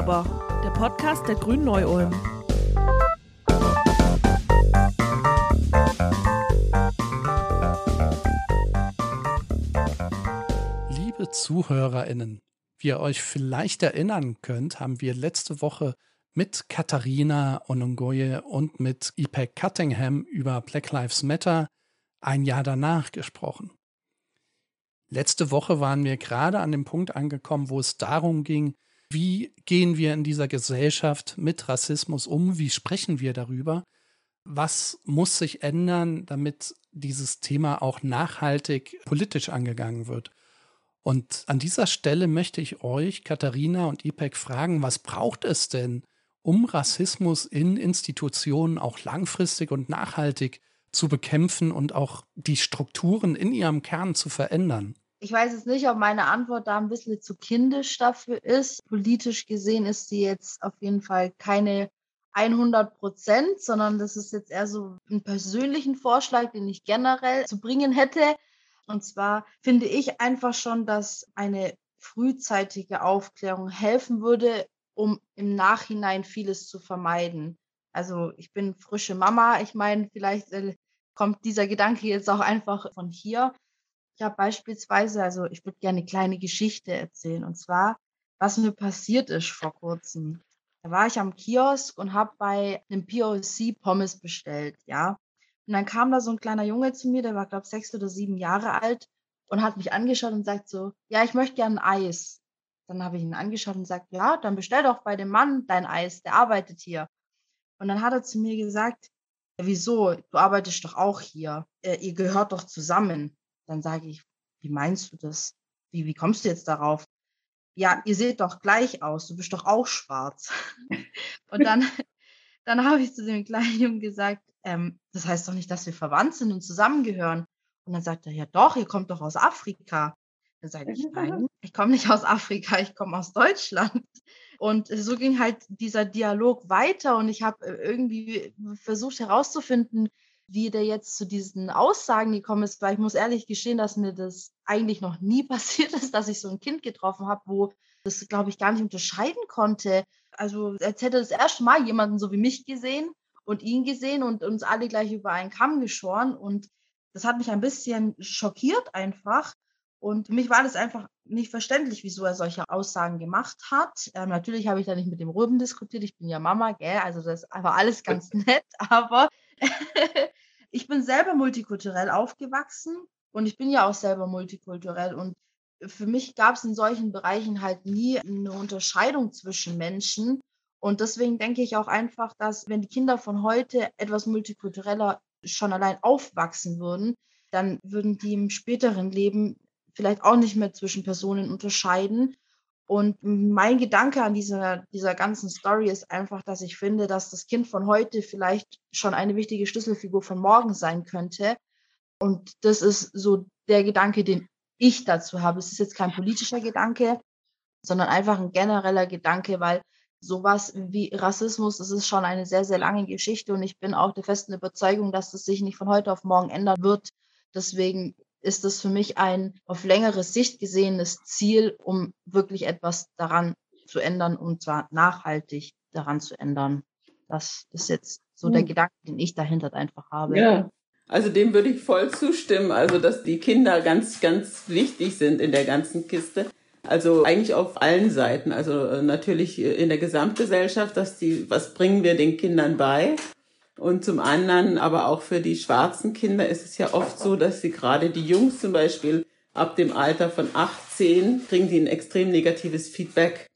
aber, der Podcast der Grünen Neu-Ulm. Liebe ZuhörerInnen, wie ihr euch vielleicht erinnern könnt, haben wir letzte Woche mit Katharina Onongoye und mit Ipek Cuttingham über Black Lives Matter ein Jahr danach gesprochen. Letzte Woche waren wir gerade an dem Punkt angekommen, wo es darum ging, wie gehen wir in dieser Gesellschaft mit Rassismus um, wie sprechen wir darüber, was muss sich ändern, damit dieses Thema auch nachhaltig politisch angegangen wird. Und an dieser Stelle möchte ich euch, Katharina und IPEC, fragen, was braucht es denn, um Rassismus in Institutionen auch langfristig und nachhaltig zu bekämpfen und auch die Strukturen in ihrem Kern zu verändern? Ich weiß jetzt nicht, ob meine Antwort da ein bisschen zu kindisch dafür ist. Politisch gesehen ist sie jetzt auf jeden Fall keine 100 Prozent, sondern das ist jetzt eher so ein persönlichen Vorschlag, den ich generell zu bringen hätte. Und zwar finde ich einfach schon, dass eine frühzeitige Aufklärung helfen würde, um im Nachhinein vieles zu vermeiden. Also ich bin frische Mama. Ich meine, vielleicht äh, kommt dieser Gedanke jetzt auch einfach von hier. Ich habe beispielsweise, also ich würde gerne eine kleine Geschichte erzählen. Und zwar, was mir passiert ist vor kurzem. Da war ich am Kiosk und habe bei einem POC Pommes bestellt, ja. Und dann kam da so ein kleiner Junge zu mir, der war, glaube ich, sechs oder sieben Jahre alt und hat mich angeschaut und sagt so, ja, ich möchte gerne Eis. Dann habe ich ihn angeschaut und sagt, ja, dann bestell doch bei dem Mann dein Eis, der arbeitet hier. Und dann hat er zu mir gesagt, ja, wieso, du arbeitest doch auch hier, äh, ihr gehört doch zusammen. Dann sage ich, wie meinst du das? Wie, wie kommst du jetzt darauf? Ja, ihr seht doch gleich aus, du bist doch auch schwarz. und dann, dann habe ich zu dem kleinen Jungen gesagt, ähm, das heißt doch nicht, dass wir verwandt sind und zusammengehören. Und dann sagt er, ja doch, ihr kommt doch aus Afrika. Dann sage ich, nein, ich komme nicht aus Afrika, ich komme aus Deutschland. Und so ging halt dieser Dialog weiter und ich habe äh, irgendwie versucht herauszufinden, wie der jetzt zu diesen Aussagen gekommen ist, weil ich muss ehrlich gestehen, dass mir das eigentlich noch nie passiert ist, dass ich so ein Kind getroffen habe, wo das, glaube ich, gar nicht unterscheiden konnte. Also als hätte das erste Mal jemanden so wie mich gesehen und ihn gesehen und uns alle gleich über einen Kamm geschoren. Und das hat mich ein bisschen schockiert einfach. Und für mich war das einfach nicht verständlich, wieso er solche Aussagen gemacht hat. Ähm, natürlich habe ich da nicht mit dem Röben diskutiert. Ich bin ja Mama, gell? Also das war alles ganz nett. Aber ich bin selber multikulturell aufgewachsen und ich bin ja auch selber multikulturell. Und für mich gab es in solchen Bereichen halt nie eine Unterscheidung zwischen Menschen. Und deswegen denke ich auch einfach, dass wenn die Kinder von heute etwas multikultureller schon allein aufwachsen würden, dann würden die im späteren Leben vielleicht auch nicht mehr zwischen Personen unterscheiden. Und mein Gedanke an dieser, dieser ganzen Story ist einfach, dass ich finde, dass das Kind von heute vielleicht schon eine wichtige Schlüsselfigur von morgen sein könnte. Und das ist so der Gedanke, den ich dazu habe. Es ist jetzt kein politischer Gedanke, sondern einfach ein genereller Gedanke, weil sowas wie Rassismus, das ist schon eine sehr, sehr lange Geschichte und ich bin auch der festen Überzeugung, dass das sich nicht von heute auf morgen ändern wird. Deswegen ist das für mich ein auf längere Sicht gesehenes Ziel, um wirklich etwas daran zu ändern und zwar nachhaltig daran zu ändern. Das ist jetzt so der hm. Gedanke, den ich dahinter einfach habe. Ja, also dem würde ich voll zustimmen. Also, dass die Kinder ganz, ganz wichtig sind in der ganzen Kiste. Also eigentlich auf allen Seiten. Also äh, natürlich in der Gesamtgesellschaft, dass die, was bringen wir den Kindern bei? Und zum anderen, aber auch für die schwarzen Kinder ist es ja oft so, dass sie gerade die Jungs zum Beispiel ab dem Alter von 18 kriegen die ein extrem negatives Feedback.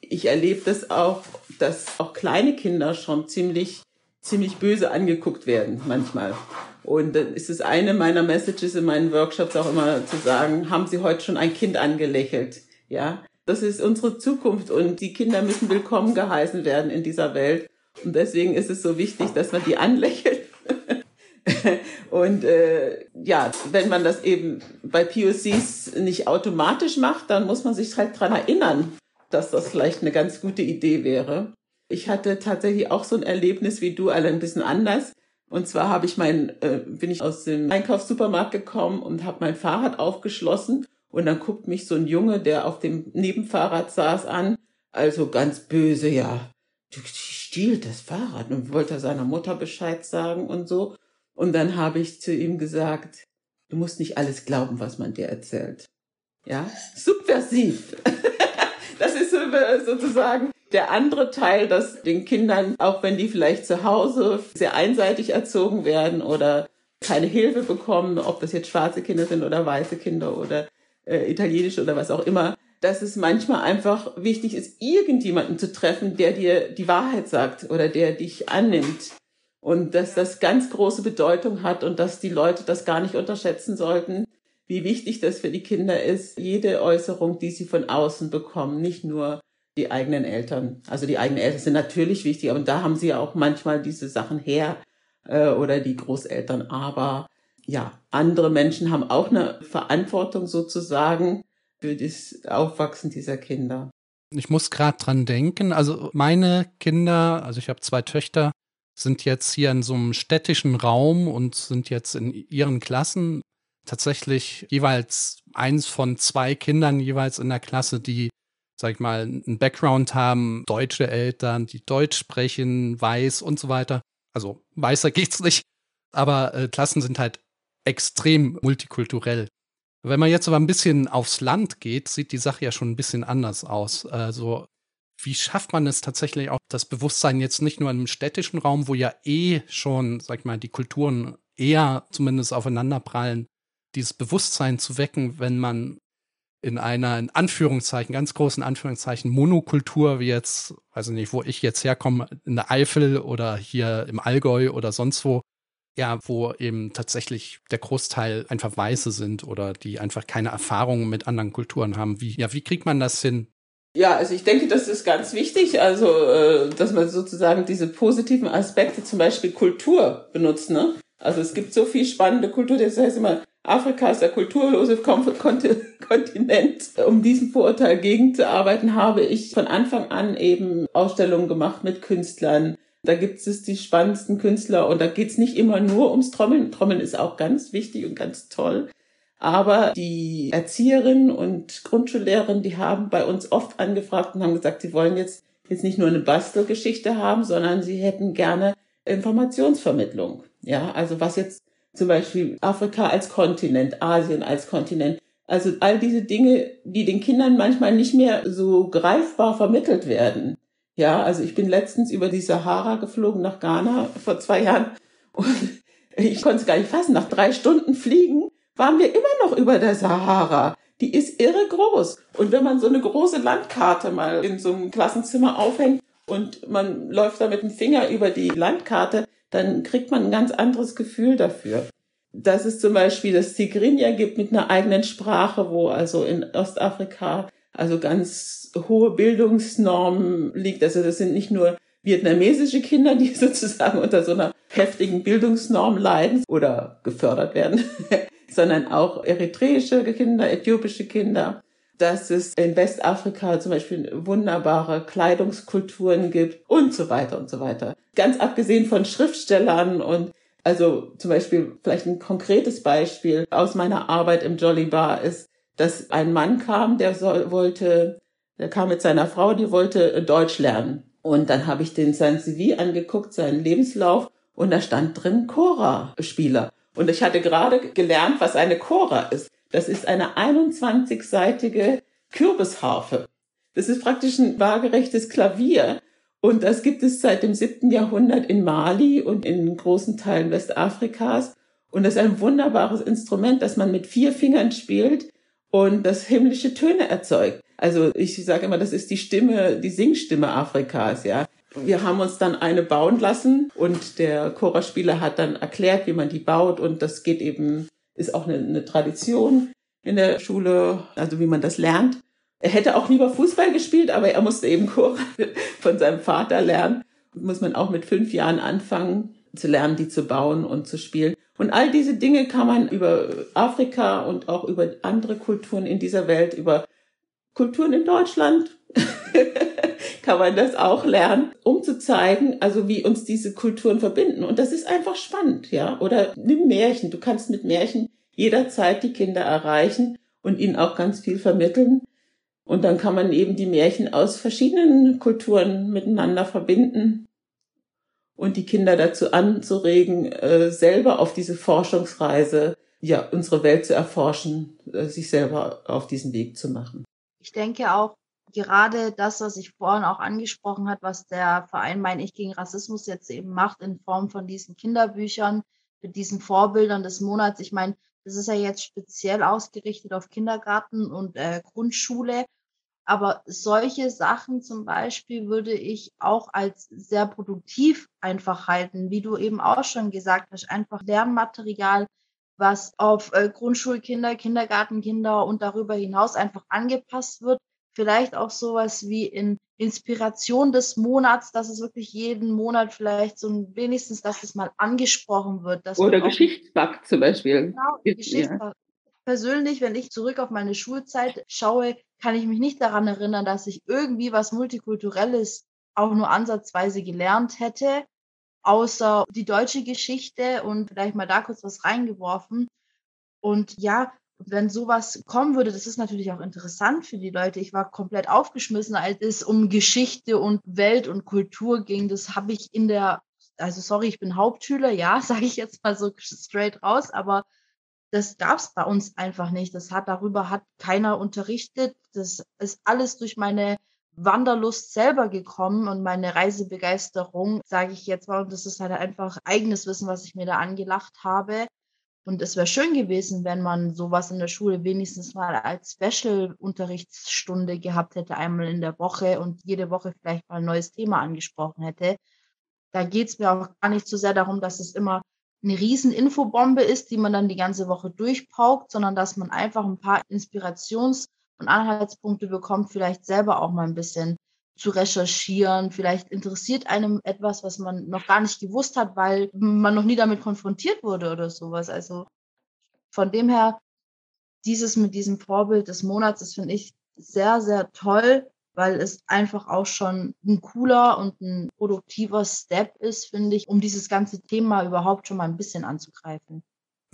Ich erlebe das auch, dass auch kleine Kinder schon ziemlich, ziemlich böse angeguckt werden manchmal. Und dann ist es eine meiner Messages in meinen Workshops auch immer zu sagen, haben Sie heute schon ein Kind angelächelt? Ja, das ist unsere Zukunft und die Kinder müssen willkommen geheißen werden in dieser Welt. Und deswegen ist es so wichtig, dass man die anlächelt. und äh, ja, wenn man das eben bei POCs nicht automatisch macht, dann muss man sich halt dran erinnern, dass das vielleicht eine ganz gute Idee wäre. Ich hatte tatsächlich auch so ein Erlebnis wie du, alle ein bisschen anders. Und zwar habe ich mein, äh, bin ich aus dem Einkaufssupermarkt gekommen und habe mein Fahrrad aufgeschlossen und dann guckt mich so ein Junge, der auf dem Nebenfahrrad saß, an Also ganz böse, ja. Stiehlt das Fahrrad und wollte seiner Mutter Bescheid sagen und so. Und dann habe ich zu ihm gesagt, du musst nicht alles glauben, was man dir erzählt. Ja, subversiv. das ist sozusagen der andere Teil, dass den Kindern, auch wenn die vielleicht zu Hause sehr einseitig erzogen werden oder keine Hilfe bekommen, ob das jetzt schwarze Kinder sind oder weiße Kinder oder äh, italienische oder was auch immer, dass es manchmal einfach wichtig ist, irgendjemanden zu treffen, der dir die Wahrheit sagt oder der dich annimmt. Und dass das ganz große Bedeutung hat und dass die Leute das gar nicht unterschätzen sollten, wie wichtig das für die Kinder ist, jede Äußerung, die sie von außen bekommen, nicht nur die eigenen Eltern. Also die eigenen Eltern sind natürlich wichtig, aber da haben sie ja auch manchmal diese Sachen her äh, oder die Großeltern. Aber ja, andere Menschen haben auch eine Verantwortung sozusagen für das Aufwachsen dieser Kinder. Ich muss gerade dran denken, also meine Kinder, also ich habe zwei Töchter, sind jetzt hier in so einem städtischen Raum und sind jetzt in ihren Klassen tatsächlich jeweils eins von zwei Kindern jeweils in der Klasse, die, sag ich mal, einen Background haben, deutsche Eltern, die Deutsch sprechen, weiß und so weiter. Also weißer geht's nicht, aber äh, Klassen sind halt extrem multikulturell. Wenn man jetzt aber ein bisschen aufs Land geht, sieht die Sache ja schon ein bisschen anders aus. Also wie schafft man es tatsächlich auch, das Bewusstsein jetzt nicht nur im städtischen Raum, wo ja eh schon, sag ich mal, die Kulturen eher zumindest aufeinanderprallen, dieses Bewusstsein zu wecken, wenn man in einer, in Anführungszeichen, ganz großen Anführungszeichen, Monokultur, wie jetzt, weiß ich nicht, wo ich jetzt herkomme, in der Eifel oder hier im Allgäu oder sonst wo, ja, wo eben tatsächlich der Großteil einfach Weiße sind oder die einfach keine Erfahrungen mit anderen Kulturen haben. Wie, ja, wie kriegt man das hin? Ja, also ich denke, das ist ganz wichtig, also äh, dass man sozusagen diese positiven Aspekte, zum Beispiel Kultur benutzt. Ne? Also es gibt so viel spannende Kultur, das heißt immer, Afrika ist der kulturlose Kontinent. Um diesem Vorurteil gegenzuarbeiten, habe ich von Anfang an eben Ausstellungen gemacht mit Künstlern. Da gibt es die spannendsten Künstler und da geht es nicht immer nur ums Trommeln. Trommeln ist auch ganz wichtig und ganz toll. Aber die Erzieherinnen und Grundschullehrerinnen, die haben bei uns oft angefragt und haben gesagt, sie wollen jetzt, jetzt nicht nur eine Bastelgeschichte haben, sondern sie hätten gerne Informationsvermittlung. Ja, also was jetzt zum Beispiel Afrika als Kontinent, Asien als Kontinent. Also all diese Dinge, die den Kindern manchmal nicht mehr so greifbar vermittelt werden. Ja, also ich bin letztens über die Sahara geflogen nach Ghana vor zwei Jahren und ich konnte es gar nicht fassen. Nach drei Stunden Fliegen waren wir immer noch über der Sahara. Die ist irre groß. Und wenn man so eine große Landkarte mal in so einem Klassenzimmer aufhängt und man läuft da mit dem Finger über die Landkarte, dann kriegt man ein ganz anderes Gefühl dafür. Dass es zum Beispiel das Tigrinya gibt mit einer eigenen Sprache, wo also in Ostafrika also ganz hohe Bildungsnormen liegt. Also das sind nicht nur vietnamesische Kinder, die sozusagen unter so einer heftigen Bildungsnorm leiden oder gefördert werden, sondern auch eritreische Kinder, äthiopische Kinder dass es in Westafrika zum Beispiel wunderbare Kleidungskulturen gibt und so weiter und so weiter. Ganz abgesehen von Schriftstellern und also zum Beispiel vielleicht ein konkretes Beispiel aus meiner Arbeit im Jolly Bar ist, dass ein Mann kam, der soll, wollte, der kam mit seiner Frau, die wollte Deutsch lernen. Und dann habe ich den sein CV angeguckt, seinen Lebenslauf, und da stand drin Chora-Spieler. Und ich hatte gerade gelernt, was eine Chora ist. Das ist eine 21-seitige Kürbisharfe. Das ist praktisch ein waagerechtes Klavier. Und das gibt es seit dem siebten Jahrhundert in Mali und in großen Teilen Westafrikas. Und das ist ein wunderbares Instrument, das man mit vier Fingern spielt und das himmlische Töne erzeugt. Also ich sage immer, das ist die Stimme, die Singstimme Afrikas, ja. Wir haben uns dann eine bauen lassen und der Choraspieler hat dann erklärt, wie man die baut und das geht eben ist auch eine, eine Tradition in der Schule, also wie man das lernt. Er hätte auch lieber Fußball gespielt, aber er musste eben Chor von seinem Vater lernen. Muss man auch mit fünf Jahren anfangen zu lernen, die zu bauen und zu spielen. Und all diese Dinge kann man über Afrika und auch über andere Kulturen in dieser Welt, über Kulturen in Deutschland, kann man das auch lernen, um zu zeigen, also wie uns diese Kulturen verbinden. Und das ist einfach spannend, ja. Oder nimm Märchen. Du kannst mit Märchen jederzeit die Kinder erreichen und ihnen auch ganz viel vermitteln. Und dann kann man eben die Märchen aus verschiedenen Kulturen miteinander verbinden und die Kinder dazu anzuregen, äh, selber auf diese Forschungsreise, ja, unsere Welt zu erforschen, äh, sich selber auf diesen Weg zu machen. Ich denke auch, gerade das, was ich vorhin auch angesprochen hat, was der Verein Mein Ich gegen Rassismus jetzt eben macht in Form von diesen Kinderbüchern, mit diesen Vorbildern des Monats. Ich meine, das ist ja jetzt speziell ausgerichtet auf Kindergarten und äh, Grundschule. Aber solche Sachen zum Beispiel würde ich auch als sehr produktiv einfach halten, wie du eben auch schon gesagt hast, einfach Lernmaterial, was auf äh, Grundschulkinder, Kindergartenkinder und darüber hinaus einfach angepasst wird. Vielleicht auch sowas wie in Inspiration des Monats, dass es wirklich jeden Monat vielleicht so ein, wenigstens, dass es mal angesprochen wird. Oder Geschichtsfakt zum Beispiel. Genau, Geschichtsfakt. Persönlich, wenn ich zurück auf meine Schulzeit schaue, kann ich mich nicht daran erinnern, dass ich irgendwie was Multikulturelles auch nur ansatzweise gelernt hätte, außer die deutsche Geschichte und vielleicht mal da kurz was reingeworfen. Und ja, wenn sowas kommen würde, das ist natürlich auch interessant für die Leute. Ich war komplett aufgeschmissen, als es um Geschichte und Welt und Kultur ging. Das habe ich in der, also sorry, ich bin Hauptschüler, ja, sage ich jetzt mal so straight raus, aber das gab es bei uns einfach nicht. Das hat darüber hat keiner unterrichtet. Das ist alles durch meine Wanderlust selber gekommen und meine Reisebegeisterung, sage ich jetzt mal. Und das ist halt einfach eigenes Wissen, was ich mir da angelacht habe. Und es wäre schön gewesen, wenn man sowas in der Schule wenigstens mal als Special-Unterrichtsstunde gehabt hätte, einmal in der Woche und jede Woche vielleicht mal ein neues Thema angesprochen hätte. Da geht es mir auch gar nicht so sehr darum, dass es immer eine riesen Infobombe ist, die man dann die ganze Woche durchpaukt, sondern dass man einfach ein paar Inspirations- und Anhaltspunkte bekommt, vielleicht selber auch mal ein bisschen zu recherchieren. Vielleicht interessiert einem etwas, was man noch gar nicht gewusst hat, weil man noch nie damit konfrontiert wurde oder sowas. Also von dem her, dieses mit diesem Vorbild des Monats, das finde ich sehr, sehr toll weil es einfach auch schon ein cooler und ein produktiver Step ist, finde ich, um dieses ganze Thema überhaupt schon mal ein bisschen anzugreifen.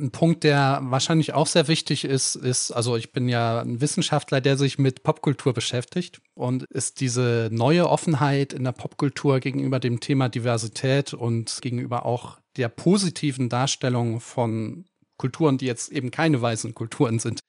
Ein Punkt, der wahrscheinlich auch sehr wichtig ist, ist, also ich bin ja ein Wissenschaftler, der sich mit Popkultur beschäftigt und ist diese neue Offenheit in der Popkultur gegenüber dem Thema Diversität und gegenüber auch der positiven Darstellung von Kulturen, die jetzt eben keine weißen Kulturen sind.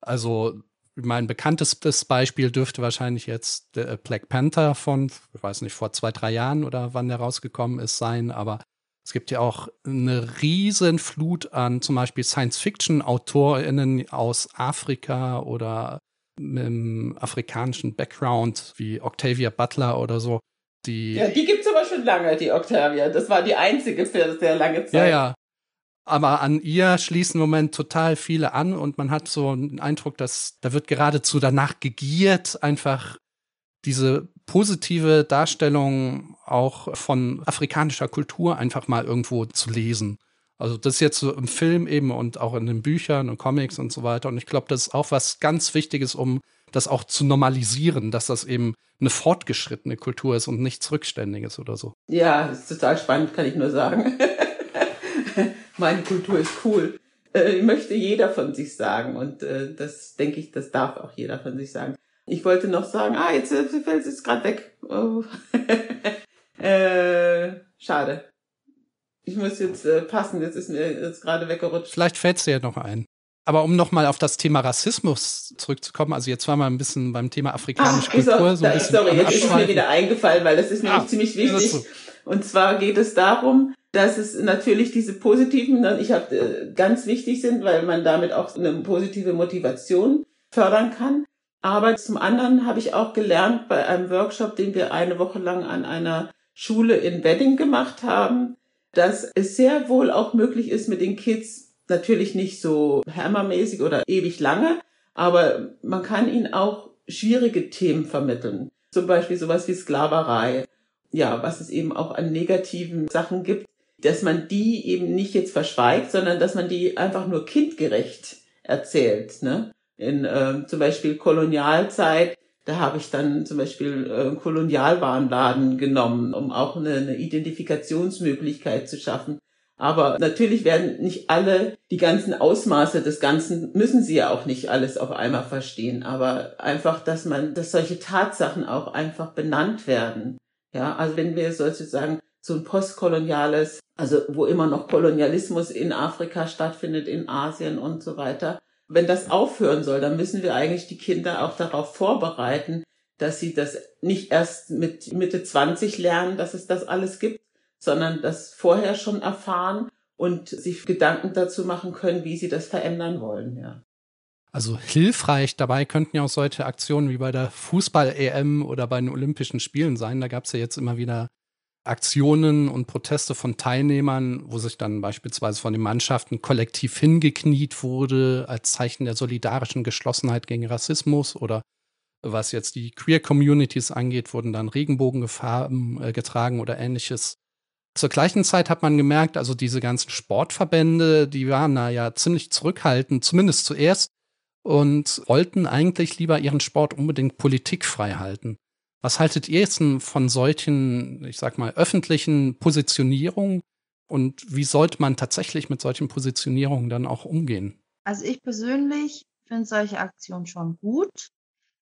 Also mein bekanntestes Beispiel dürfte wahrscheinlich jetzt der Black Panther von, ich weiß nicht, vor zwei, drei Jahren oder wann der rausgekommen ist, sein. Aber es gibt ja auch eine riesen Flut an zum Beispiel Science-Fiction-AutorInnen aus Afrika oder mit einem afrikanischen Background wie Octavia Butler oder so. Die ja, die gibt's aber schon lange, die Octavia. Das war die einzige für sehr lange Zeit. Ja, ja aber an ihr schließen im Moment total viele an und man hat so einen Eindruck, dass da wird geradezu danach gegiert, einfach diese positive Darstellung auch von afrikanischer Kultur einfach mal irgendwo zu lesen. Also das ist jetzt so im Film eben und auch in den Büchern und Comics und so weiter. Und ich glaube, das ist auch was ganz Wichtiges, um das auch zu normalisieren, dass das eben eine fortgeschrittene Kultur ist und nichts Rückständiges oder so. Ja, das ist total spannend, kann ich nur sagen. meine Kultur ist cool. Äh, möchte jeder von sich sagen und äh, das denke ich, das darf auch jeder von sich sagen. Ich wollte noch sagen, ah, jetzt fällt es gerade weg. Oh. äh, schade. Ich muss jetzt äh, passen, jetzt ist mir jetzt gerade weggerutscht. Vielleicht fällt es dir ja noch ein. Aber um nochmal auf das Thema Rassismus zurückzukommen, also jetzt waren wir ein bisschen beim Thema afrikanische Ach, Kultur. So, ein bisschen sorry, jetzt ist es mir wieder eingefallen, weil das ist nämlich ah, ziemlich wichtig. So. Und zwar geht es darum, dass es natürlich diese positiven, ich habe äh, ganz wichtig sind, weil man damit auch eine positive Motivation fördern kann. Aber zum anderen habe ich auch gelernt bei einem Workshop, den wir eine Woche lang an einer Schule in Wedding gemacht haben, dass es sehr wohl auch möglich ist mit den Kids, natürlich nicht so hammermäßig oder ewig lange, aber man kann ihnen auch schwierige Themen vermitteln. Zum Beispiel sowas wie Sklaverei. Ja, was es eben auch an negativen Sachen gibt, dass man die eben nicht jetzt verschweigt, sondern dass man die einfach nur kindgerecht erzählt. Ne? In äh, zum Beispiel Kolonialzeit, da habe ich dann zum Beispiel äh, Kolonialwarenladen genommen, um auch eine, eine Identifikationsmöglichkeit zu schaffen. Aber natürlich werden nicht alle die ganzen Ausmaße des Ganzen, müssen sie ja auch nicht alles auf einmal verstehen. Aber einfach, dass man, dass solche Tatsachen auch einfach benannt werden. Ja, also wenn wir sozusagen so ein postkoloniales, also wo immer noch Kolonialismus in Afrika stattfindet, in Asien und so weiter, wenn das aufhören soll, dann müssen wir eigentlich die Kinder auch darauf vorbereiten, dass sie das nicht erst mit Mitte 20 lernen, dass es das alles gibt, sondern das vorher schon erfahren und sich Gedanken dazu machen können, wie sie das verändern wollen, ja. Also hilfreich dabei könnten ja auch solche Aktionen wie bei der Fußball-EM oder bei den Olympischen Spielen sein. Da gab es ja jetzt immer wieder Aktionen und Proteste von Teilnehmern, wo sich dann beispielsweise von den Mannschaften kollektiv hingekniet wurde als Zeichen der solidarischen Geschlossenheit gegen Rassismus oder was jetzt die Queer Communities angeht, wurden dann Regenbogenfarben äh, getragen oder ähnliches. Zur gleichen Zeit hat man gemerkt, also diese ganzen Sportverbände, die waren da ja ziemlich zurückhaltend, zumindest zuerst, und wollten eigentlich lieber ihren Sport unbedingt politikfrei halten. Was haltet ihr jetzt von solchen, ich sag mal, öffentlichen Positionierungen und wie sollte man tatsächlich mit solchen Positionierungen dann auch umgehen? Also ich persönlich finde solche Aktionen schon gut.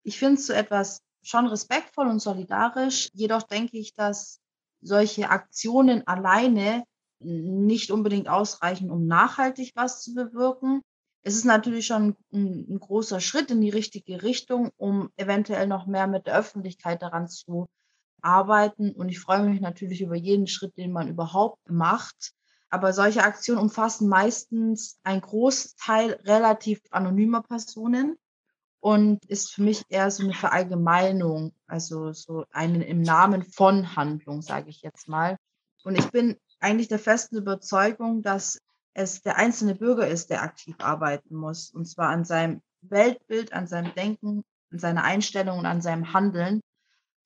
Ich finde so etwas schon respektvoll und solidarisch. Jedoch denke ich, dass solche Aktionen alleine nicht unbedingt ausreichen, um nachhaltig was zu bewirken. Es ist natürlich schon ein, ein, großer Schritt in die richtige Richtung, um eventuell noch mehr mit der Öffentlichkeit daran zu arbeiten. Und ich freue mich natürlich über jeden Schritt, den man überhaupt macht. Aber solche Aktionen umfassen meistens einen Großteil relativ anonymer Personen und ist für mich eher so eine Verallgemeinung, also so eine im Namen von Handlung, sage ich jetzt mal. Und ich bin eigentlich der festen Überzeugung, dass es der einzelne Bürger ist, der aktiv arbeiten muss. Und zwar an seinem Weltbild, an seinem Denken, an seiner Einstellung und an seinem Handeln.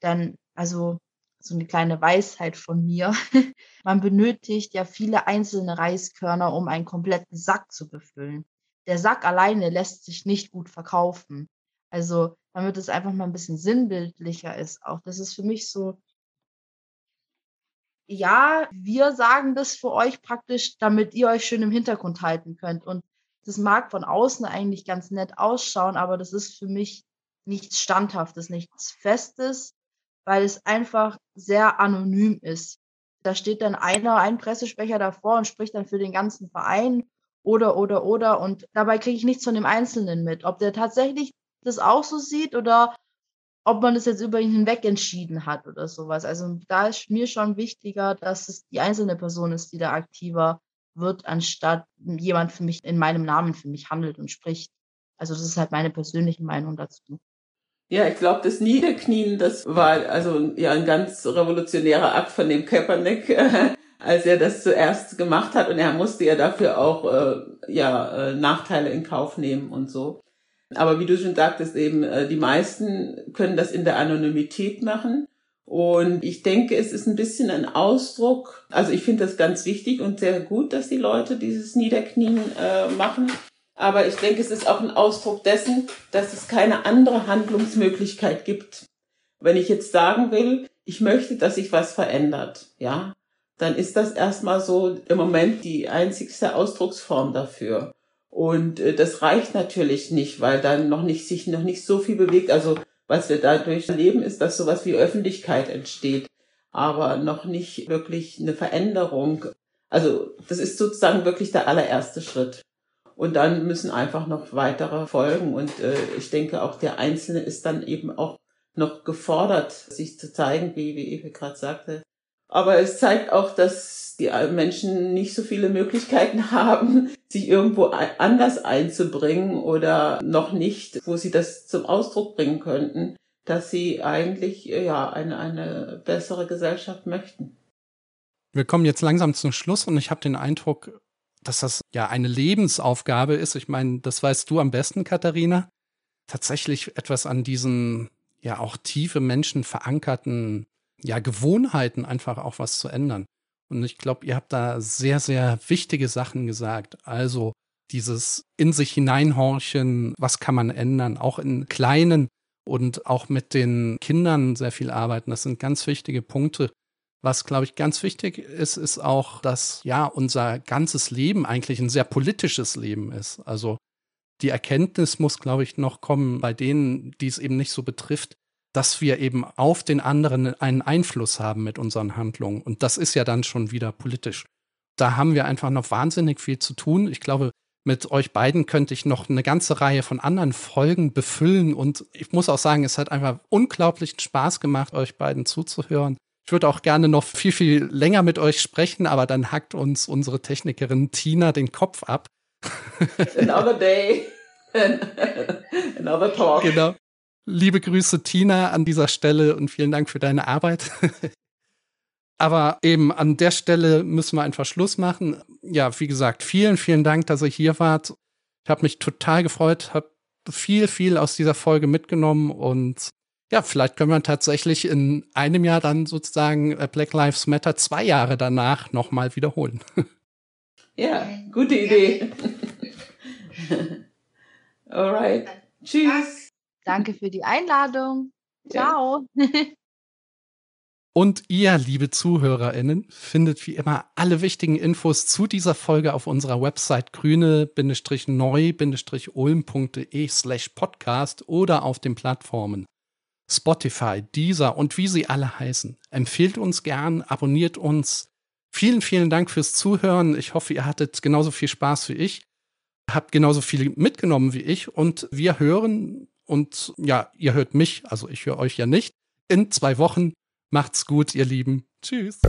Denn, also, so eine kleine Weisheit von mir. Man benötigt ja viele einzelne Reiskörner, um einen kompletten Sack zu befüllen der Sack alleine lässt sich nicht gut verkaufen. Also, damit es einfach mal ein bisschen sinnbildlicher ist auch. Das ist für mich so ja, wir sagen das für euch praktisch, damit ihr euch schön im Hintergrund halten könnt. Und das mag von außen eigentlich ganz nett ausschauen, aber das ist für mich nichts Standhaftes, nichts Festes, weil es einfach sehr anonym ist. Da steht dann einer, ein Pressesprecher davor und spricht dann für den ganzen Verein oder, oder, oder. Und dabei kriege ich nichts von dem Einzelnen mit. Ob der tatsächlich das auch so sieht oder ob man das jetzt über ihn hinweg entschieden hat oder sowas. Also da ist mir schon wichtiger, dass es die einzelne Person ist, die da aktiver wird, anstatt jemand für mich in meinem Namen für mich handelt und spricht. Also das ist halt meine persönliche Meinung dazu. Ja, ich glaube, das Niederknien, das war also ja ein ganz revolutionärer Akt von dem Kaepernick, als er das zuerst gemacht hat und er musste ja dafür auch äh, ja äh, Nachteile in Kauf nehmen und so. Aber wie du schon sagtest, eben äh, die meisten können das in der Anonymität machen. Und ich denke, es ist ein bisschen ein Ausdruck. Also ich finde das ganz wichtig und sehr gut, dass die Leute dieses Niederknien äh, machen. Aber ich denke, es ist auch ein Ausdruck dessen, dass es keine andere Handlungsmöglichkeit gibt. Wenn ich jetzt sagen will, ich möchte, dass sich was verändert, ja, dann ist das erstmal so im Moment die einzigste Ausdrucksform dafür. Und äh, das reicht natürlich nicht, weil dann noch nicht sich noch nicht so viel bewegt. Also was wir dadurch erleben, ist, dass sowas wie Öffentlichkeit entsteht, aber noch nicht wirklich eine Veränderung. Also das ist sozusagen wirklich der allererste Schritt. Und dann müssen einfach noch weitere folgen. Und äh, ich denke, auch der Einzelne ist dann eben auch noch gefordert, sich zu zeigen, wie, wie Eve gerade sagte, aber es zeigt auch, dass die Menschen nicht so viele Möglichkeiten haben, sich irgendwo anders einzubringen oder noch nicht, wo sie das zum Ausdruck bringen könnten, dass sie eigentlich ja eine, eine bessere Gesellschaft möchten. Wir kommen jetzt langsam zum Schluss und ich habe den Eindruck, dass das ja eine Lebensaufgabe ist. Ich meine, das weißt du am besten, Katharina. Tatsächlich etwas an diesen ja auch tiefe Menschen verankerten ja, Gewohnheiten einfach auch was zu ändern. Und ich glaube, ihr habt da sehr, sehr wichtige Sachen gesagt. Also dieses in sich hineinhorchen, was kann man ändern, auch in kleinen und auch mit den Kindern sehr viel arbeiten. Das sind ganz wichtige Punkte. Was, glaube ich, ganz wichtig ist, ist auch, dass ja unser ganzes Leben eigentlich ein sehr politisches Leben ist. Also die Erkenntnis muss, glaube ich, noch kommen bei denen, die es eben nicht so betrifft, dass wir eben auf den anderen einen Einfluss haben mit unseren Handlungen. Und das ist ja dann schon wieder politisch. Da haben wir einfach noch wahnsinnig viel zu tun. Ich glaube, mit euch beiden könnte ich noch eine ganze Reihe von anderen Folgen befüllen. Und ich muss auch sagen, es hat einfach unglaublichen Spaß gemacht, euch beiden zuzuhören. Ich würde auch gerne noch viel, viel länger mit euch sprechen, aber dann hackt uns unsere Technikerin Tina den Kopf ab. Another day. Another talk. Genau. Liebe Grüße, Tina, an dieser Stelle und vielen Dank für deine Arbeit. Aber eben an der Stelle müssen wir einfach Schluss machen. Ja, wie gesagt, vielen, vielen Dank, dass ihr hier wart. Ich habe mich total gefreut, habe viel, viel aus dieser Folge mitgenommen und ja, vielleicht können wir tatsächlich in einem Jahr dann sozusagen äh, Black Lives Matter zwei Jahre danach nochmal wiederholen. Ja, gute Idee. Alright. Tschüss. Danke für die Einladung. Ciao. Und ihr, liebe ZuhörerInnen, findet wie immer alle wichtigen Infos zu dieser Folge auf unserer Website grüne-neu-ulm.de slash podcast oder auf den Plattformen Spotify, Deezer und wie sie alle heißen. Empfehlt uns gern, abonniert uns. Vielen, vielen Dank fürs Zuhören. Ich hoffe, ihr hattet genauso viel Spaß wie ich, habt genauso viel mitgenommen wie ich und wir hören und ja, ihr hört mich, also ich höre euch ja nicht. In zwei Wochen. Macht's gut, ihr Lieben. Tschüss.